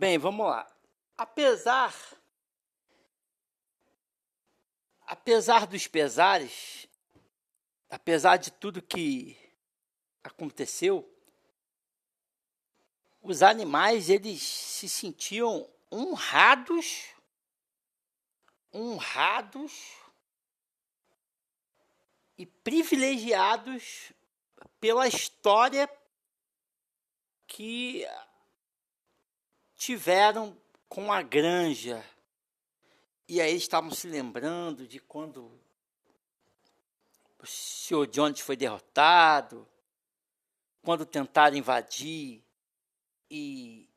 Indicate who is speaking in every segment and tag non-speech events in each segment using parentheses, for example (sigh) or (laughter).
Speaker 1: Bem, vamos lá. Apesar apesar dos pesares, apesar de tudo que aconteceu, os animais eles se sentiam honrados, honrados e privilegiados pela história que tiveram com a granja. E aí estavam se lembrando de quando o Sr. Jones foi derrotado, quando tentaram invadir e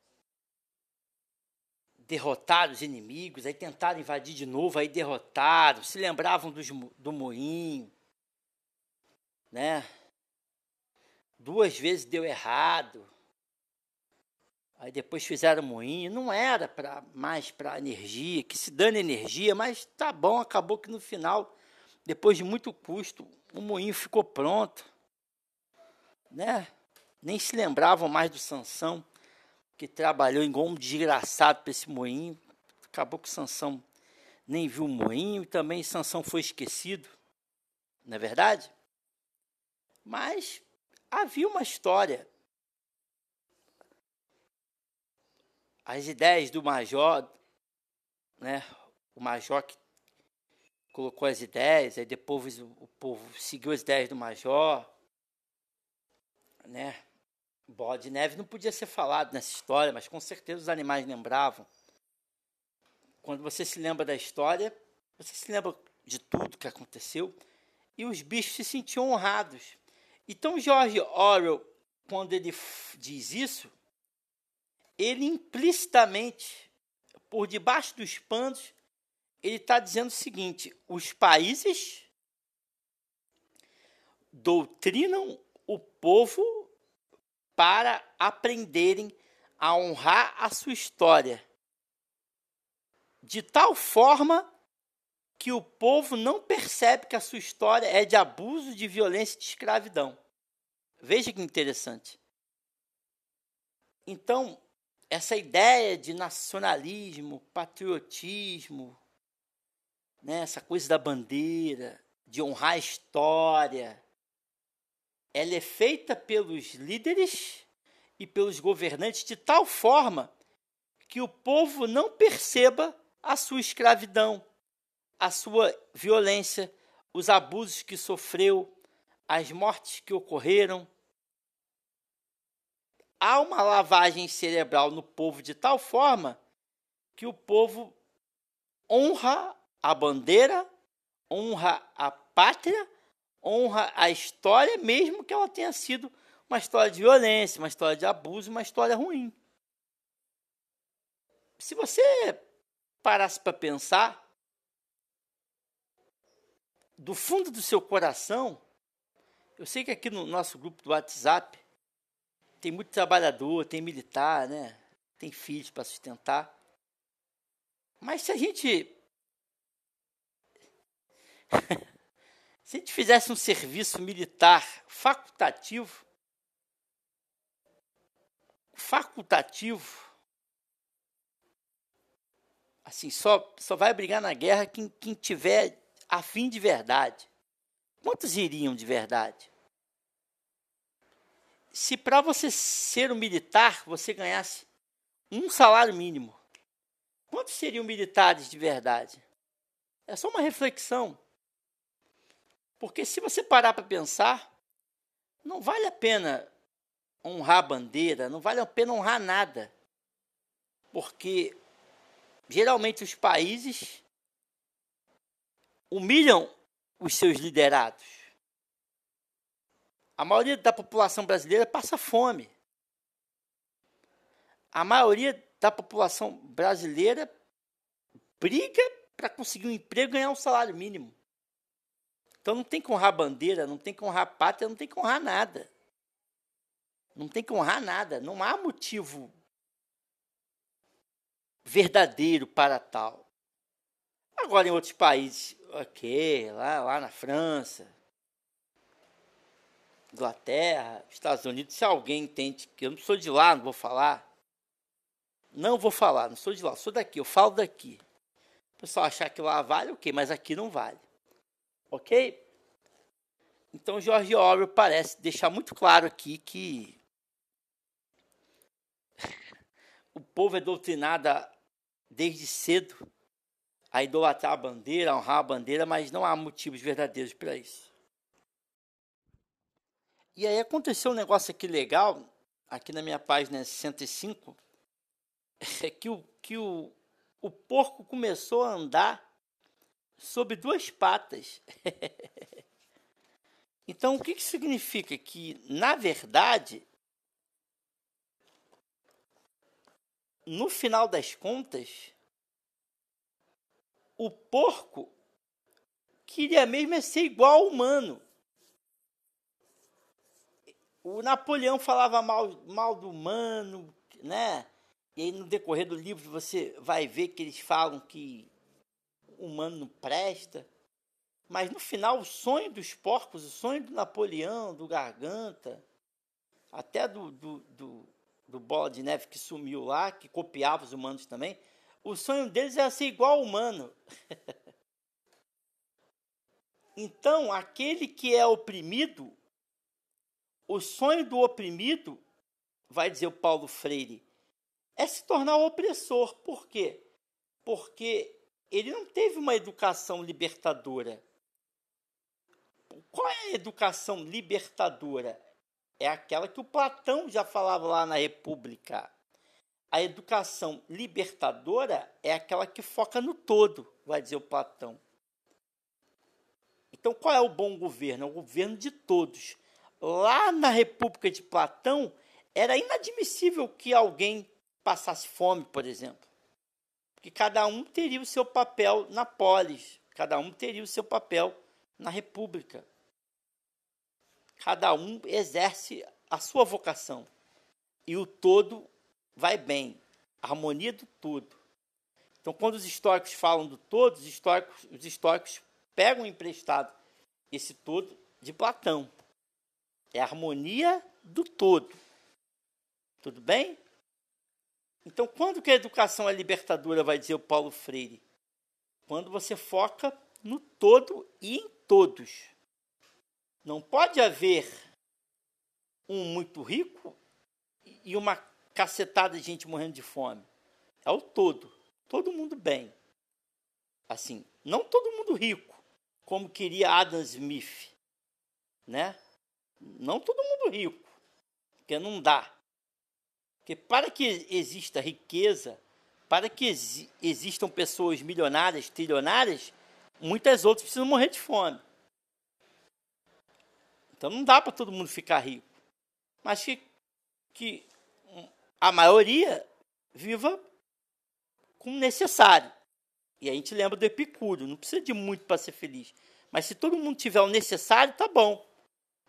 Speaker 1: derrotaram os inimigos, aí tentaram invadir de novo, aí derrotaram, se lembravam do, do moinho, né? Duas vezes deu errado. Aí depois fizeram moinho, não era para mais para energia, que se dane energia, mas tá bom, acabou que no final, depois de muito custo, o moinho ficou pronto, né? Nem se lembravam mais do Sansão, que trabalhou igual um desgraçado para esse moinho. Acabou que Sansão nem viu o moinho e também Sansão foi esquecido, não é verdade? Mas havia uma história as ideias do major, né? O major que colocou as ideias, aí depois o povo seguiu as ideias do major, né? Bola de neve não podia ser falado nessa história, mas com certeza os animais lembravam. Quando você se lembra da história, você se lembra de tudo que aconteceu e os bichos se sentiam honrados. Então George Orwell, quando ele diz isso, ele implicitamente, por debaixo dos panos, ele está dizendo o seguinte: os países doutrinam o povo para aprenderem a honrar a sua história, de tal forma que o povo não percebe que a sua história é de abuso, de violência e de escravidão. Veja que interessante. Então, essa ideia de nacionalismo, patriotismo, né, essa coisa da bandeira, de honrar a história, ela é feita pelos líderes e pelos governantes de tal forma que o povo não perceba a sua escravidão, a sua violência, os abusos que sofreu, as mortes que ocorreram, há uma lavagem cerebral no povo de tal forma que o povo honra a bandeira, honra a pátria, honra a história, mesmo que ela tenha sido uma história de violência, uma história de abuso, uma história ruim. Se você parasse para pensar, do fundo do seu coração, eu sei que aqui no nosso grupo do WhatsApp tem muito trabalhador, tem militar, né? Tem filhos para sustentar. Mas se a gente (laughs) se a gente fizesse um serviço militar facultativo, facultativo, assim, só, só vai brigar na guerra quem, quem tiver afim de verdade. Quantos iriam de verdade? Se para você ser um militar você ganhasse um salário mínimo, quantos seriam militares de verdade? É só uma reflexão. Porque se você parar para pensar, não vale a pena honrar a bandeira, não vale a pena honrar nada. Porque geralmente os países humilham os seus liderados. A maioria da população brasileira passa fome. A maioria da população brasileira briga para conseguir um emprego e ganhar um salário mínimo. Então não tem que honrar bandeira, não tem que honrar pátria, não tem que honrar nada. Não tem que honrar nada. Não há motivo verdadeiro para tal. Agora em outros países, ok, lá, lá na França, Inglaterra, Estados Unidos, se alguém entende, que eu não sou de lá, não vou falar. Não vou falar, não sou de lá, sou daqui, eu falo daqui. O pessoal achar que lá vale, ok, mas aqui não vale. Ok? Então, George Orwell parece deixar muito claro aqui que (laughs) o povo é doutrinado desde cedo a idolatrar a bandeira, a honrar a bandeira, mas não há motivos verdadeiros para isso. E aí aconteceu um negócio aqui legal, aqui na minha página 65, (laughs) é que o, que o, o porco começou a andar sobre duas patas. (laughs) então, o que, que significa? Que, na verdade, no final das contas, o porco queria mesmo é ser igual ao humano. O Napoleão falava mal, mal do humano, né? E aí no decorrer do livro você vai ver que eles falam que o humano não presta. Mas no final o sonho dos porcos, o sonho do Napoleão, do Garganta, até do, do, do, do Bola de Neve que sumiu lá, que copiava os humanos também, o sonho deles era ser igual ao humano. (laughs) então, aquele que é oprimido, o sonho do oprimido, vai dizer o Paulo Freire, é se tornar o opressor. Por quê? Porque ele não teve uma educação libertadora. Qual é a educação libertadora? É aquela que o Platão já falava lá na República. A educação libertadora é aquela que foca no todo, vai dizer o Platão. Então, qual é o bom governo? É o governo de todos. Lá na República de Platão, era inadmissível que alguém passasse fome, por exemplo. Porque cada um teria o seu papel na polis, cada um teria o seu papel na república. Cada um exerce a sua vocação. E o todo vai bem, a harmonia do todo. Então, quando os históricos falam do todo, os históricos, os históricos pegam emprestado esse todo de Platão. É a harmonia do todo. Tudo bem? Então, quando que a educação é libertadora, vai dizer o Paulo Freire? Quando você foca no todo e em todos. Não pode haver um muito rico e uma cacetada de gente morrendo de fome. É o todo. Todo mundo bem. Assim, não todo mundo rico, como queria Adam Smith, né? Não todo mundo rico, porque não dá. Porque para que exista riqueza, para que ex existam pessoas milionárias, trilionárias, muitas outras precisam morrer de fome. Então não dá para todo mundo ficar rico. Mas que, que a maioria viva com o necessário. E a gente lembra do Epicúrio, não precisa de muito para ser feliz. Mas se todo mundo tiver o necessário, tá bom.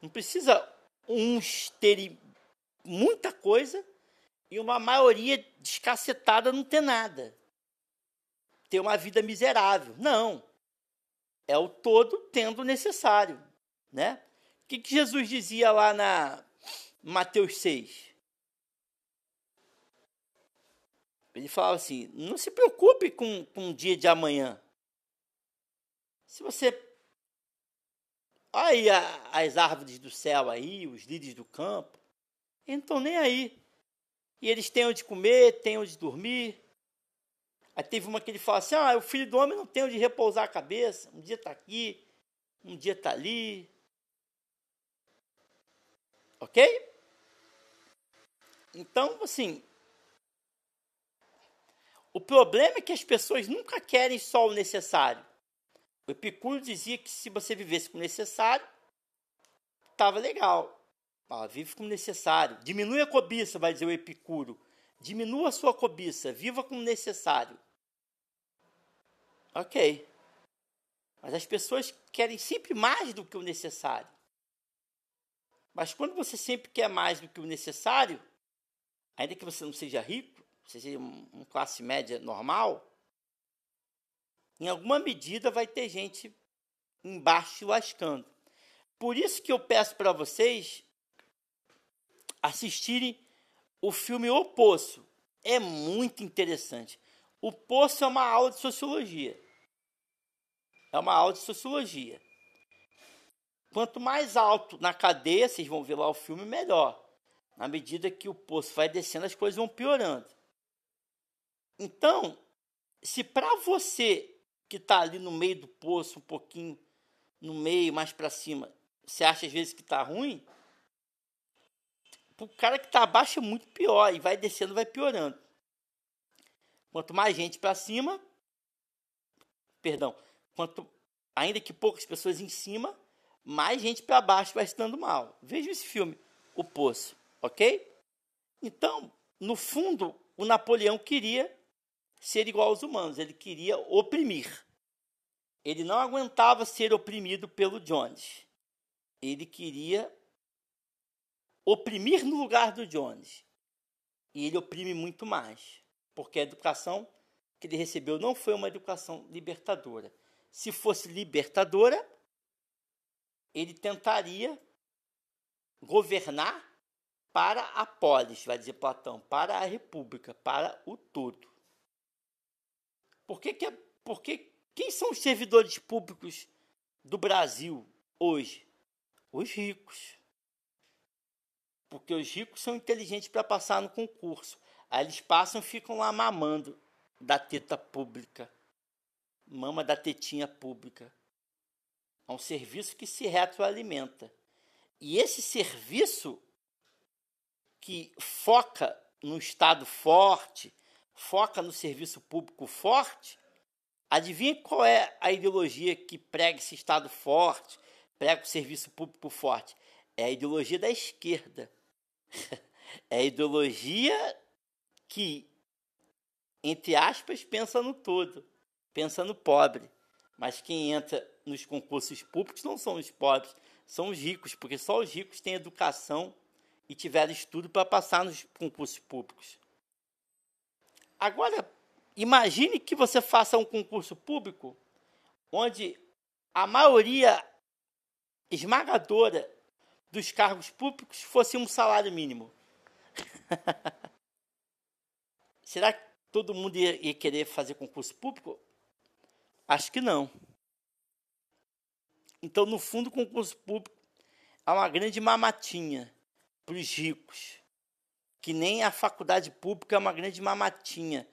Speaker 1: Não precisa uns terem muita coisa e uma maioria descacetada não ter nada. Ter uma vida miserável. Não. É o todo tendo o necessário. Né? O que, que Jesus dizia lá na Mateus 6? Ele falava assim: não se preocupe com, com o dia de amanhã. Se você. Aí as árvores do céu aí, os lírios do campo. Eles não estão nem aí. E eles têm onde comer, têm onde dormir. Aí teve uma que ele fala assim: ah, o filho do homem não tem onde repousar a cabeça. Um dia está aqui, um dia está ali. Ok? Então, assim. O problema é que as pessoas nunca querem só o necessário. O Epicuro dizia que se você vivesse com o necessário, estava legal. Ah, vive como necessário. Diminui a cobiça, vai dizer o Epicuro. Diminua a sua cobiça. Viva como necessário. Ok. Mas as pessoas querem sempre mais do que o necessário. Mas quando você sempre quer mais do que o necessário, ainda que você não seja rico, você seja uma classe média normal, em alguma medida vai ter gente embaixo lascando. Por isso que eu peço para vocês assistirem o filme O Poço. é muito interessante. O poço é uma aula de sociologia. É uma aula de sociologia. Quanto mais alto na cadeia, vocês vão ver lá o filme, melhor. Na medida que o poço vai descendo, as coisas vão piorando. Então, se para você que está ali no meio do poço, um pouquinho no meio, mais para cima, você acha às vezes que está ruim, o cara que está abaixo é muito pior e vai descendo, vai piorando. Quanto mais gente para cima, perdão, quanto ainda que poucas pessoas em cima, mais gente para baixo vai estando mal. Veja esse filme, O Poço, ok? Então, no fundo, o Napoleão queria ser igual aos humanos, ele queria oprimir. Ele não aguentava ser oprimido pelo Jones. Ele queria oprimir no lugar do Jones. E ele oprime muito mais, porque a educação que ele recebeu não foi uma educação libertadora. Se fosse libertadora, ele tentaria governar para a polis, vai dizer Platão, para a república, para o todo. Por que, que, por que quem são os servidores públicos do Brasil hoje? Os ricos. Porque os ricos são inteligentes para passar no concurso. Aí eles passam e ficam lá mamando da teta pública. Mama da tetinha pública. É um serviço que se retroalimenta. E esse serviço que foca no Estado forte, foca no serviço público forte, adivinha qual é a ideologia que prega esse Estado forte, prega o serviço público forte? É a ideologia da esquerda. (laughs) É a ideologia que, entre aspas, pensa no todo, pensa no pobre. Mas quem entra nos concursos públicos não são os pobres, são os ricos, porque só os ricos têm educação e tiveram estudo para passar nos concursos públicos. Agora, imagine que você faça um concurso público onde a maioria esmagadora dos cargos públicos fosse um salário mínimo. (laughs) Será que todo mundo ia, ia querer fazer concurso público? Acho que não. Então, no fundo, o concurso público é uma grande mamatinha para os ricos. Que nem a faculdade pública é uma grande mamatinha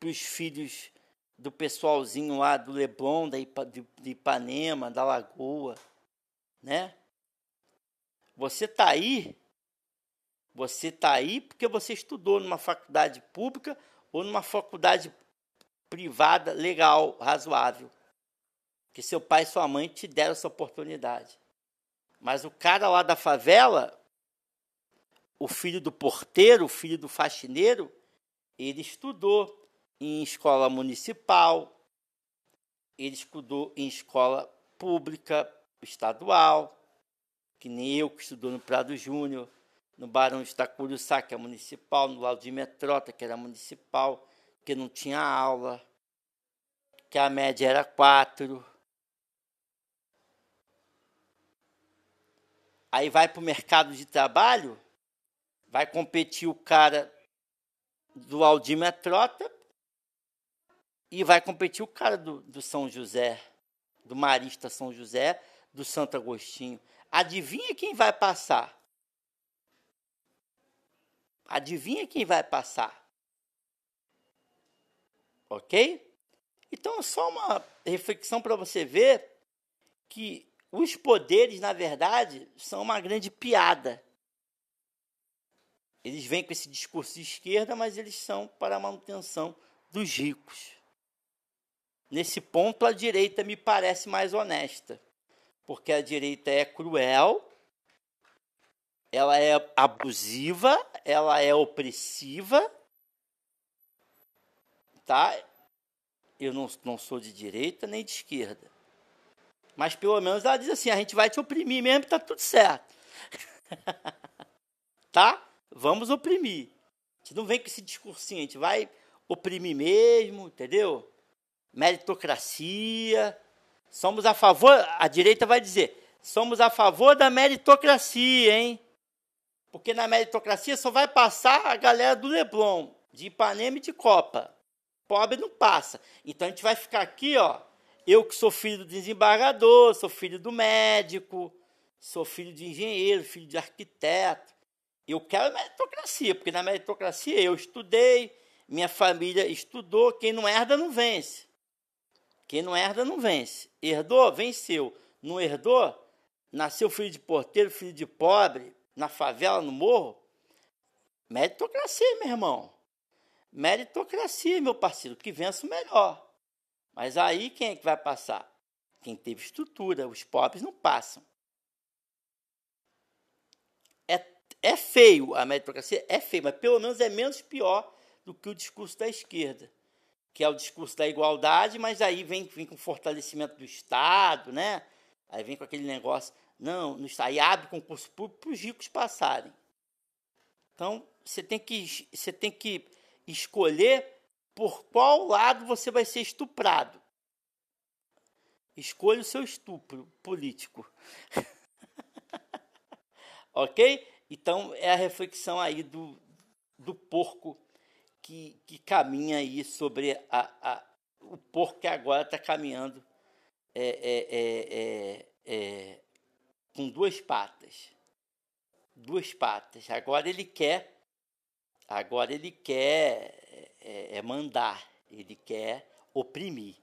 Speaker 1: para os filhos do pessoalzinho lá do Leblon, da Ipa, de, de Ipanema, da Lagoa, né? Você tá aí, você tá aí porque você estudou numa faculdade pública ou numa faculdade privada legal, razoável que seu pai e sua mãe te deram essa oportunidade. Mas o cara lá da favela, o filho do porteiro, o filho do faxineiro, ele estudou em escola municipal, ele estudou em escola pública, estadual, que nem eu que estudou no Prado Júnior, no Barão de Itacuruçá, que é municipal, no Laudir Metrota, que era municipal, que não tinha aula, que a média era quatro. Aí vai para o mercado de trabalho, vai competir o cara do Aldir Metrota e vai competir o cara do, do São José, do Marista São José, do Santo Agostinho. Adivinha quem vai passar? Adivinha quem vai passar? Ok? Então é só uma reflexão para você ver que os poderes, na verdade, são uma grande piada. Eles vêm com esse discurso de esquerda, mas eles são para a manutenção dos ricos. Nesse ponto, a direita me parece mais honesta, porque a direita é cruel, ela é abusiva, ela é opressiva, tá? Eu não, não sou de direita nem de esquerda. Mas pelo menos ela diz assim: a gente vai te oprimir mesmo tá tudo certo. (laughs) tá? Vamos oprimir. A gente não vem com esse discursinho, a gente vai oprimir mesmo, entendeu? Meritocracia. Somos a favor, a direita vai dizer, somos a favor da meritocracia, hein? Porque na meritocracia só vai passar a galera do Leblon, de Ipanema e de Copa. Pobre não passa. Então a gente vai ficar aqui, ó. Eu que sou filho do desembargador, sou filho do médico, sou filho de engenheiro, filho de arquiteto. Eu quero meritocracia, porque na meritocracia eu estudei, minha família estudou, quem não herda não vence. Quem não herda não vence. Herdou, venceu. Não herdou, nasceu filho de porteiro, filho de pobre, na favela, no morro. Meritocracia, meu irmão. Meritocracia, meu parceiro, que vença o melhor. Mas aí quem é que vai passar? Quem teve estrutura, os pobres não passam. É, feio a meritocracia, é feio, mas pelo menos é menos pior do que o discurso da esquerda, que é o discurso da igualdade, mas aí vem, vem com fortalecimento do Estado, né? Aí vem com aquele negócio, não, no, aí abre concurso público para os ricos passarem. Então, você tem que, você tem que escolher por qual lado você vai ser estuprado. Escolha o seu estupro político. (laughs) ok? Então é a reflexão aí do, do porco que, que caminha aí sobre a, a, o porco que agora está caminhando é, é, é, é, com duas patas. Duas patas. Agora ele quer Agora ele quer é, é mandar, ele quer oprimir.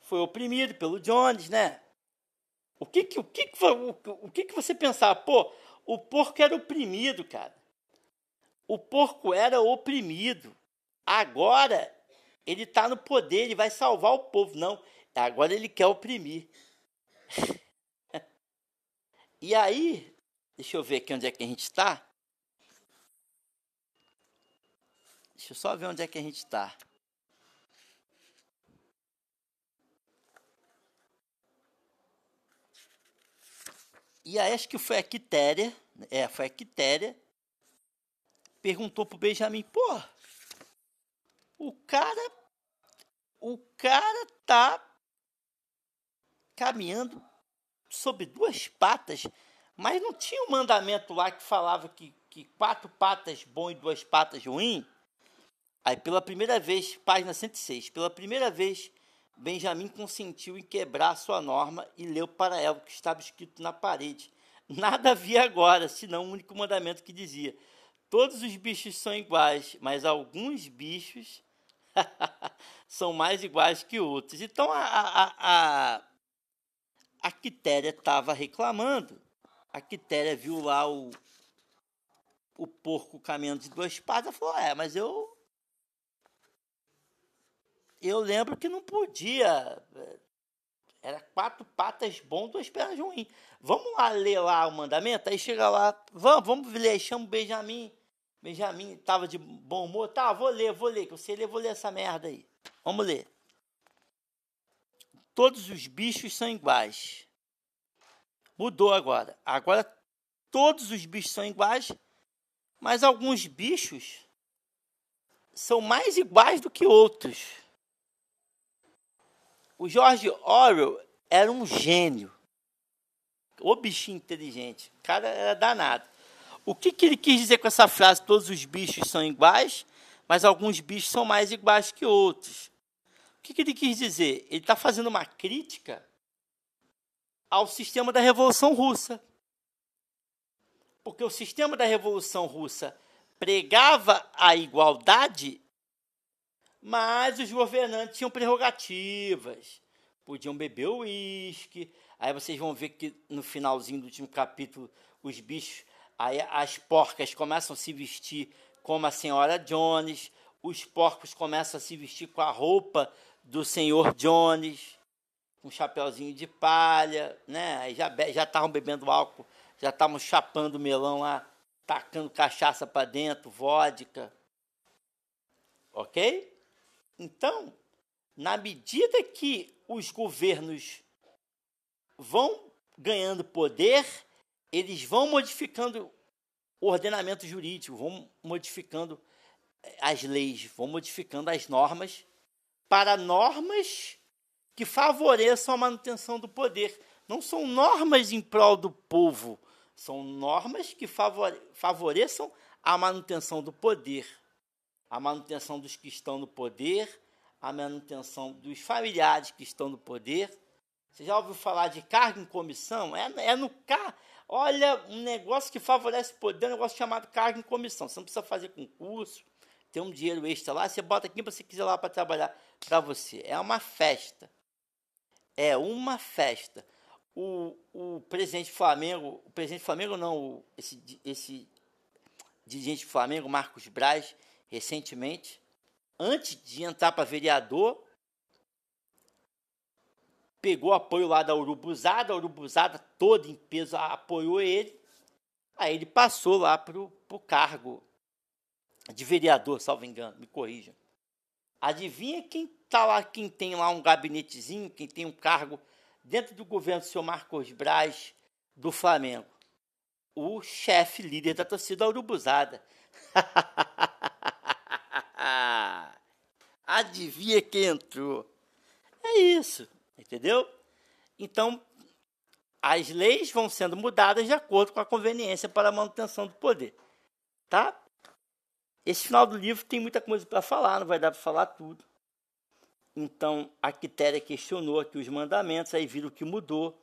Speaker 1: Foi oprimido pelo Jones, né? O que que, o que, que, o que, que você pensava? Pô, o porco era oprimido, cara. O porco era oprimido. Agora ele está no poder, ele vai salvar o povo. Não, agora ele quer oprimir. (laughs) e aí, deixa eu ver aqui onde é que a gente está. Deixa eu só ver onde é que a gente está. E aí acho que foi a Quitéria, é, foi a Quitéria, perguntou pro Benjamin, pô, o cara, o cara tá caminhando sobre duas patas, mas não tinha um mandamento lá que falava que, que quatro patas bom e duas patas ruim? Aí, pela primeira vez, página 106, pela primeira vez, Benjamin consentiu em quebrar sua norma e leu para ela o que estava escrito na parede. Nada havia agora, senão um único mandamento que dizia: Todos os bichos são iguais, mas alguns bichos (laughs) são mais iguais que outros. Então a, a, a, a Quitéria estava reclamando. A Quitéria viu lá o, o porco caminhando de duas patas e falou: É, mas eu eu lembro que não podia. Eh, era quatro patas bom, duas pernas ruins. Vamos lá ler lá o mandamento? Aí chega lá, vamos, vamos ler, chama o Benjamin. Benjamin estava de bom humor. Tá, vou ler, vou ler, que você ler, vou ler essa merda aí. Vamos ler. Todos os bichos são iguais. Mudou agora. Agora todos os bichos são iguais, mas alguns bichos são mais iguais do que outros. O George Orwell era um gênio. O bichinho inteligente. O cara era danado. O que, que ele quis dizer com essa frase? Todos os bichos são iguais, mas alguns bichos são mais iguais que outros. O que, que ele quis dizer? Ele está fazendo uma crítica ao sistema da Revolução Russa. Porque o sistema da Revolução Russa pregava a igualdade mas os governantes tinham prerrogativas. Podiam beber uísque. Aí vocês vão ver que no finalzinho do último capítulo, os bichos, aí as porcas começam a se vestir como a senhora Jones, os porcos começam a se vestir com a roupa do senhor Jones, um chapeuzinho de palha, né? Aí já já estavam bebendo álcool, já estavam chapando melão lá, tacando cachaça para dentro, vodka. OK? Então, na medida que os governos vão ganhando poder, eles vão modificando o ordenamento jurídico, vão modificando eh, as leis, vão modificando as normas para normas que favoreçam a manutenção do poder. Não são normas em prol do povo, são normas que favoreçam a manutenção do poder. A manutenção dos que estão no poder, a manutenção dos familiares que estão no poder. Você já ouviu falar de cargo em comissão? É, é no cargo. Olha, um negócio que favorece o poder um negócio chamado cargo em comissão. Você não precisa fazer concurso, tem um dinheiro extra lá, você bota para você quiser lá para trabalhar para você. É uma festa. É uma festa. O, o presidente Flamengo, o presidente Flamengo não, esse, esse dirigente Flamengo, Marcos Braz, recentemente, antes de entrar para vereador, pegou apoio lá da Urubuzada, a Urubuzada toda em peso apoiou ele, aí ele passou lá para o cargo de vereador, salvo engano, me corrija. Adivinha quem tá lá, quem tem lá um gabinetezinho, quem tem um cargo dentro do governo do senhor Marcos Braz do Flamengo? O chefe líder da torcida Urubuzada. (laughs) Adivinha quem entrou? É isso, entendeu? Então, as leis vão sendo mudadas de acordo com a conveniência para a manutenção do poder, tá? Esse final do livro tem muita coisa para falar, não vai dar para falar tudo. Então, a Quitéria questionou aqui os mandamentos, aí viram que mudou.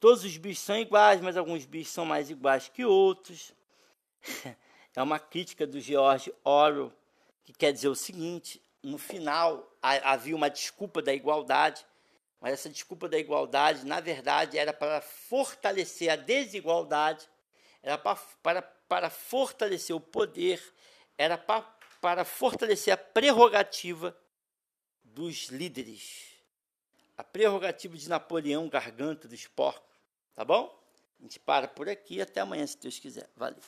Speaker 1: Todos os bichos são iguais, mas alguns bichos são mais iguais que outros. (laughs) É uma crítica do George Orwell, que quer dizer o seguinte: no final havia uma desculpa da igualdade, mas essa desculpa da igualdade, na verdade, era para fortalecer a desigualdade, era para, para, para fortalecer o poder era pa, para fortalecer a prerrogativa dos líderes. A prerrogativa de Napoleão, garganta dos porcos. Tá bom? A gente para por aqui. Até amanhã, se Deus quiser. Valeu.